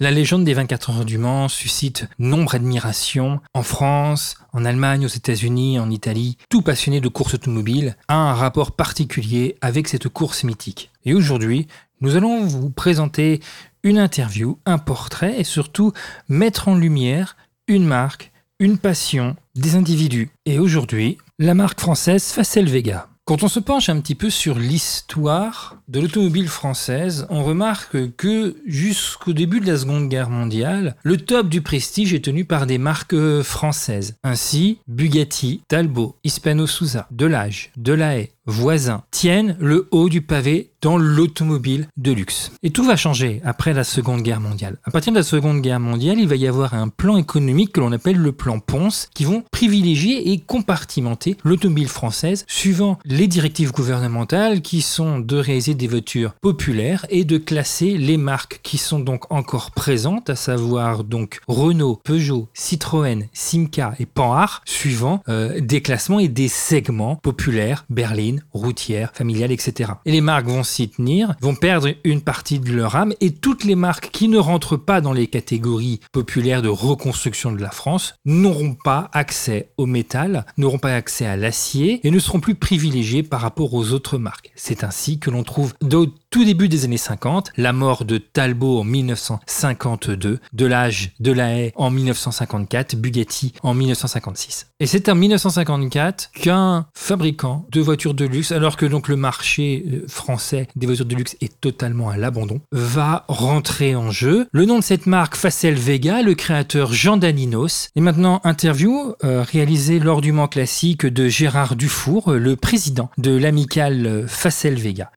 La légende des 24 heures du Mans suscite nombre d'admiration en France, en Allemagne, aux États-Unis, en Italie. Tout passionné de course automobile a un rapport particulier avec cette course mythique. Et aujourd'hui, nous allons vous présenter une interview, un portrait et surtout mettre en lumière une marque, une passion, des individus. Et aujourd'hui, la marque française Facel Vega. Quand on se penche un petit peu sur l'histoire de l'automobile française, on remarque que jusqu'au début de la Seconde Guerre mondiale, le top du prestige est tenu par des marques françaises. Ainsi, Bugatti, Talbot, Hispano Souza, Delage, Delahaye, Voisin tiennent le haut du pavé dans l'automobile de luxe. Et tout va changer après la Seconde Guerre mondiale. À partir de la Seconde Guerre mondiale, il va y avoir un plan économique que l'on appelle le plan Ponce, qui vont privilégier et compartimenter l'automobile française suivant les directives gouvernementales qui sont de réaliser des voitures populaires et de classer les marques qui sont donc encore présentes, à savoir donc Renault, Peugeot, Citroën, Simca et Panhard, suivant euh, des classements et des segments populaires, berline, routière, familiale, etc. Et les marques vont s'y tenir, vont perdre une partie de leur âme, et toutes les marques qui ne rentrent pas dans les catégories populaires de reconstruction de la France n'auront pas accès au métal, n'auront pas accès à l'acier, et ne seront plus privilégiées par rapport aux autres marques. C'est ainsi que l'on trouve au tout début des années 50, la mort de Talbot en 1952, de l'âge de la haie en 1954, Bugatti en 1956. Et c'est en 1954 qu'un fabricant de voitures de alors que donc le marché euh, français des voitures de luxe est totalement à l'abandon, va rentrer en jeu. Le nom de cette marque, Facel Vega, le créateur Jean Daninos. Et maintenant, interview euh, réalisée lors du Mans classique de Gérard Dufour, le président de l'amicale Facel Vega.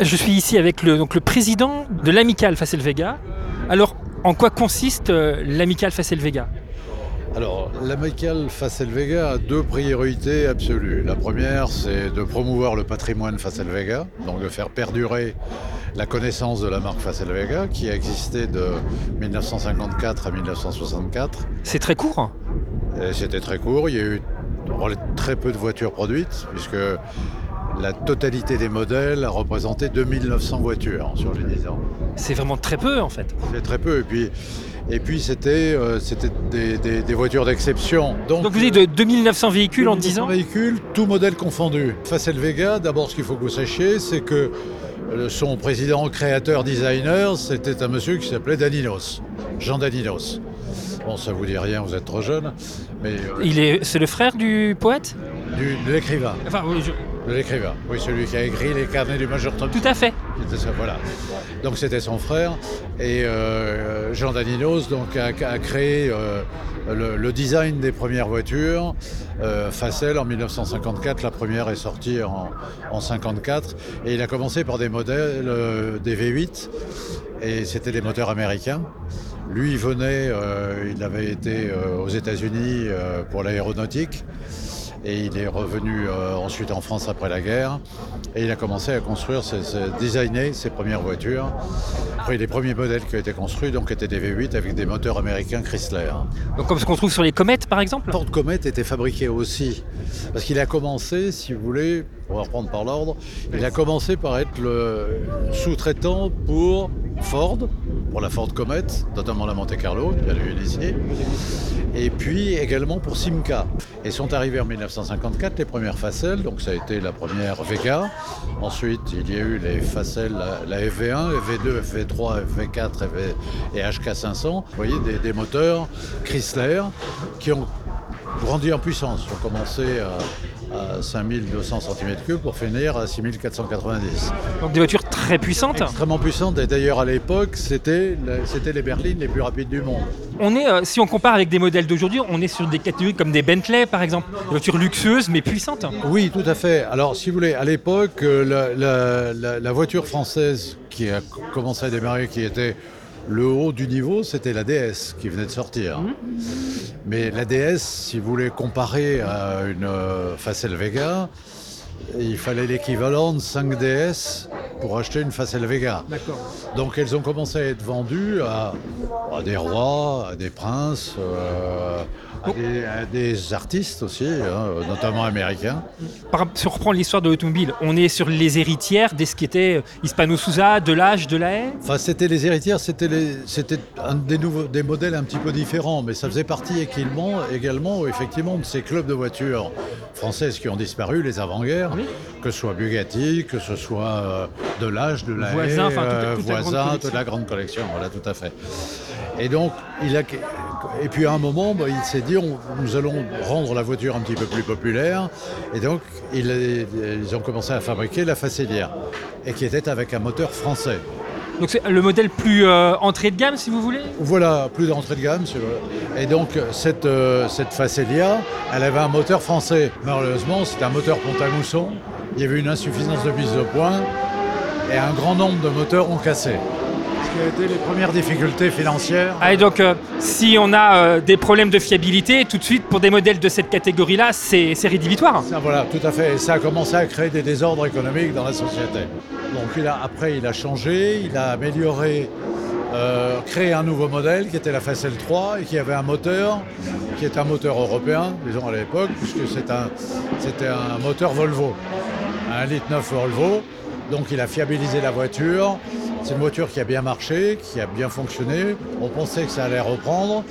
Je suis ici avec le, donc, le président de l'amicale Facel Vega. Alors, en quoi consiste euh, l'amicale Facel Vega? Alors, l'amicale Facel Vega a deux priorités absolues. La première, c'est de promouvoir le patrimoine Facel Vega, donc de faire perdurer la connaissance de la marque Facel Vega, qui a existé de 1954 à 1964. C'est très court C'était très court. Il y a eu très peu de voitures produites, puisque la totalité des modèles a représenté 2900 voitures sur les 10 ans. C'est vraiment très peu en fait. C'est très peu. Et puis, et puis c'était, euh, des, voitures d'exception. Donc, vous dites de 2900 véhicules en 10 ans véhicules, tout modèle confondu. Facel Vega, d'abord ce qu'il faut que vous sachiez, c'est que euh, son président, créateur, designer, c'était un monsieur qui s'appelait Daninos, Jean Daninos. Bon, ça vous dit rien, vous êtes trop jeune. Mais, euh, Il est, c'est le frère du poète? De l'écrivain. Enfin, de l'écrivain, oui, celui qui a écrit les carnets du Major Tom. Tout à fait. voilà. Donc c'était son frère. Et euh, Jean Daninos donc, a, créé euh, le, design des premières voitures. Euh, Facel en 1954, la première est sortie en, en 54. Et il a commencé par des modèles, des V8. Et c'était des moteurs américains. Lui, il venait, il avait été aux États-Unis pour l'aéronautique et il est revenu euh, ensuite en France après la guerre et il a commencé à construire, ses, designer ses premières voitures. Après, les premiers modèles qui ont été construits donc, étaient des V8 avec des moteurs américains Chrysler. Donc comme ce qu'on trouve sur les comètes par exemple? Ford Comet était fabriqué aussi parce qu'il a commencé, si vous voulez, on va reprendre par l'ordre, il a commencé par être le sous-traitant pour Ford, pour la Ford Comet, notamment la Monte Carlo, y a eu et puis également pour Simca. Et sont arrivés en 1954 les premières facelles, donc ça a été la première Vega. Ensuite, il y a eu les facelles, la, FV1, FV2, FV3, FV4 et HK500. Vous voyez, des moteurs Chrysler qui ont grandi en puissance, ont commencé à à 5200 cm3 pour finir à 6490. Donc des voitures très puissantes Extrêmement puissantes et d'ailleurs à l'époque c'était les berlines les plus rapides du monde. On est, euh, si on compare avec des modèles d'aujourd'hui, on est sur des catégories comme des Bentley par exemple, des voitures luxueuses mais puissantes. Oui tout à fait. Alors si vous voulez, à l'époque euh, la voiture française qui a commencé à démarrer, qui était le haut du niveau, c'était la DS qui venait de sortir. Mhm. Mais la DS, si vous voulez comparer à une euh, Facel Vega, il fallait l'équivalent de 5 DS pour acheter une Facel Vega. Donc elles ont commencé à être vendues à, des rois, à des princes, euh, À des, à des artistes aussi, hein, notamment américains. Par, si on reprend l'histoire de l'automobile, on est sur les héritières de ce qui était euh, Hispano Souza, de l'âge, de la haie? Enfin, c'était les héritières, c'était un des, nouveaux, des modèles un petit peu différents, mais ça faisait partie également, également effectivement de ces clubs de voitures françaises qui ont disparu, les avant-guerres, Oui. que ce soit Bugatti, que ce soit euh, de l'âge, de la Voisin, enfin, euh, toute la grande collection. toute la grande collection, voilà, tout à fait. Et donc, il a, et puis à un moment, bah, il s'est dit, on- nous allons rendre la voiture un petit peu plus populaire, et donc il est- ils ont commencé à fabriquer la Facellia, et qui était avec un moteur français. Donc c'est le modèle plus euh, entrée de gamme, si vous voulez? Voilà, plus d'entrée de gamme. Et donc, cette, euh, cette Facelia, elle avait un moteur français. Malheureusement, c'était un moteur Pont-à-Mousson. Il y avait une insuffisance de mise de point et un grand nombre de moteurs ont cassé. Ce qui a été les premières difficultés financières. Ah, et donc, euh, si on a euh, des problèmes de fiabilité, tout de suite, pour des modèles de cette catégorie-là, c'est c'est rédhibitoire. Ça, voilà, tout à fait. Et ça a commencé à créer des désordres économiques dans la société. Donc il a, après, il a changé, il a amélioré, euh, créé un nouveau modèle qui était la Facel 3 et qui avait un moteur qui est un moteur européen, disons à l'époque, puisque c'est un- c'était un moteur Volvo, un litre 9 Volvo. Donc il a fiabilisé la voiture. C'est une voiture qui a bien marché, qui a bien fonctionné. On pensait que ça allait reprendre.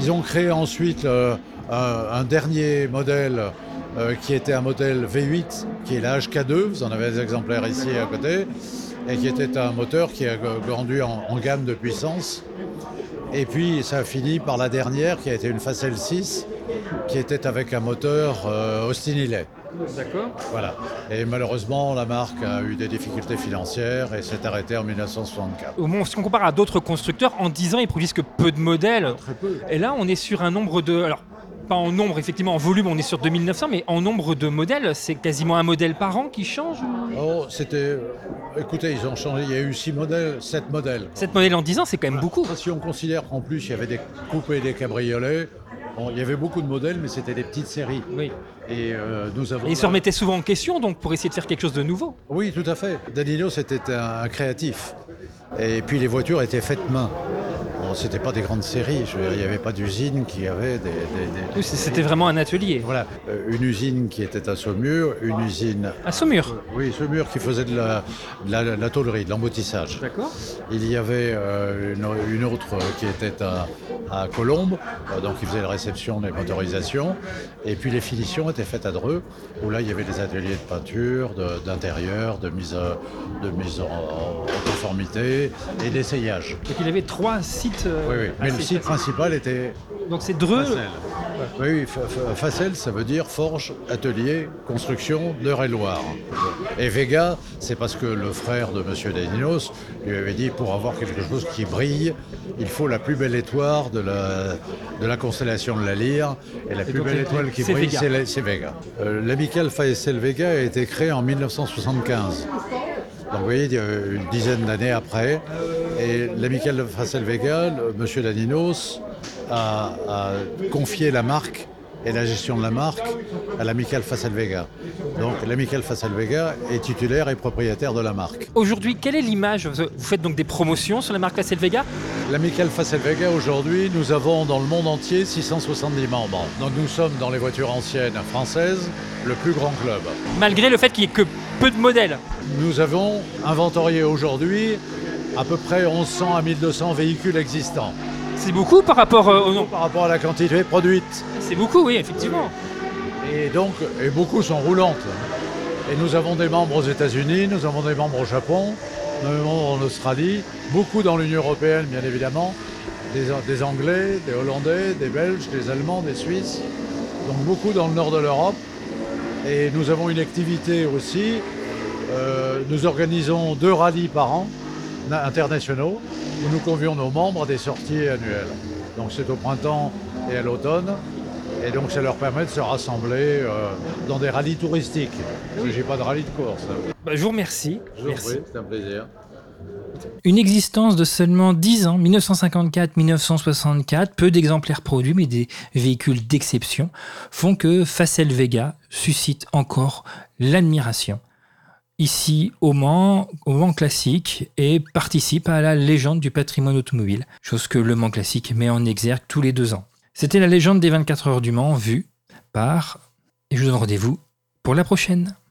Ils ont créé ensuite euh, un, dernier modèle euh, qui était un modèle V8, qui est la HK2. Vous en avez des exemplaires ici à côté. Et qui était un moteur qui a grandi en, gamme de puissance. Et puis ça a fini par la dernière qui a été une Facel 6, qui était avec un moteur euh, Austin. D'accord. Voilà. Et malheureusement, la marque a eu des difficultés financières et s'est arrêtée en 1964. Au moment, si on compare à d'autres constructeurs, en 10 ans, ils produisent que peu de modèles. Très peu. Et là, on est sur un nombre de. Alors, pas en nombre, effectivement, en volume, on est sur 2900, mais en nombre de modèles, c'est quasiment un modèle par an qui change Oh, c'était. Écoutez, ils ont changé. Il y a eu six modèles, sept modèles. 7 modèles en 10 ans, c'est quand même beaucoup. Si on considère qu'en plus il y avait des coupés et des cabriolets, bon, il y avait beaucoup de modèles, mais c'était des petites séries. Oui. Et euh, nous avons. Et ils se remettaient souvent en question, donc, pour essayer de faire quelque chose de nouveau. Oui, tout à fait. Danilo, c'était un, un créatif. Et puis les voitures étaient faites main. C'était pas des grandes séries. Il n'y avait pas d'usine qui avait des. des- des- Oui, C'était vraiment un atelier. Voilà, Euh, une usine qui était à Saumur, une usine. À Saumur. Oui, Saumur qui faisait de la, de la, la tôlerie, de l'emboutissage. D'accord. Il y avait euh, une, une autre euh, qui était à, à Colombes, euh, donc qui faisait la réception des motorisations. Et puis les finitions étaient faites à Dreux, où là il y avait des ateliers de peinture, d'intérieur, de, mise, euh, de mise en, en conformité et d'essayage. Donc, il avait trois sites. Euh, Oui, oui. Mais le site principal était Donc, c'est Dreux. Facel. Oui, oui, fa- fa- Facel, ça veut dire forge, atelier, construction d'Eure-et-Loire. Et Vega, c'est parce que le frère de M. Daninos lui avait dit pour avoir quelque chose qui brille, il faut la plus belle étoile de la, de la constellation de la Lyre. Et la plus belle étoile qui brille, c'est Vega. Euh, L'amical Facel Vega a été créé en 1975. Donc vous voyez, euh, une dizaine d'années après. Et l'amical de Facel Vega, M. Daninos, a, a confié la marque et la gestion de la marque à l'amical Facel Vega. Donc l'amical Facel Vega est titulaire et propriétaire de la marque. Aujourd'hui, quelle est l'image Vous faites donc des promotions sur la marque Facel Vega L'amical Facel Vega, aujourd'hui, nous avons dans le monde entier 670 membres. Donc nous sommes dans les voitures anciennes françaises le plus grand club. Malgré le fait qu'il n'y ait que peu de modèles. Nous avons inventorié aujourd'hui à peu près 1100 à 1200 véhicules existants. C'est beaucoup par rapport euh, au nom. Par rapport à la quantité produite. C'est beaucoup, oui, effectivement. Et donc, et beaucoup sont roulantes. Et nous avons des membres aux États-Unis, nous avons des membres au Japon, nous avons des membres en Australie, beaucoup dans l'Union européenne, bien évidemment, des, des Anglais, des Hollandais, des Belges, des Allemands, des Suisses, donc beaucoup dans le nord de l'Europe. Et nous avons une activité aussi. euh, nous organisons deux rallyes par an na- internationaux où nous convions nos membres à des sorties annuelles. Donc c'est au printemps et à l'automne. Et donc ça leur permet de se rassembler euh, dans des rallyes touristiques. Parce que j'ai pas de rallye de course. Bah, je vous remercie. Merci. c'est un plaisir. Une existence de seulement 10 ans, 1954-1964, peu d'exemplaires produits, mais des véhicules d'exception, font que Facel Vega suscite encore l'admiration. Ici au Mans, au Mans Classique, et participe à la légende du patrimoine automobile, chose que le Mans Classique met en exergue tous les deux ans. C'était la légende des 24 heures du Mans vue par... Et je vous donne rendez-vous pour la prochaine.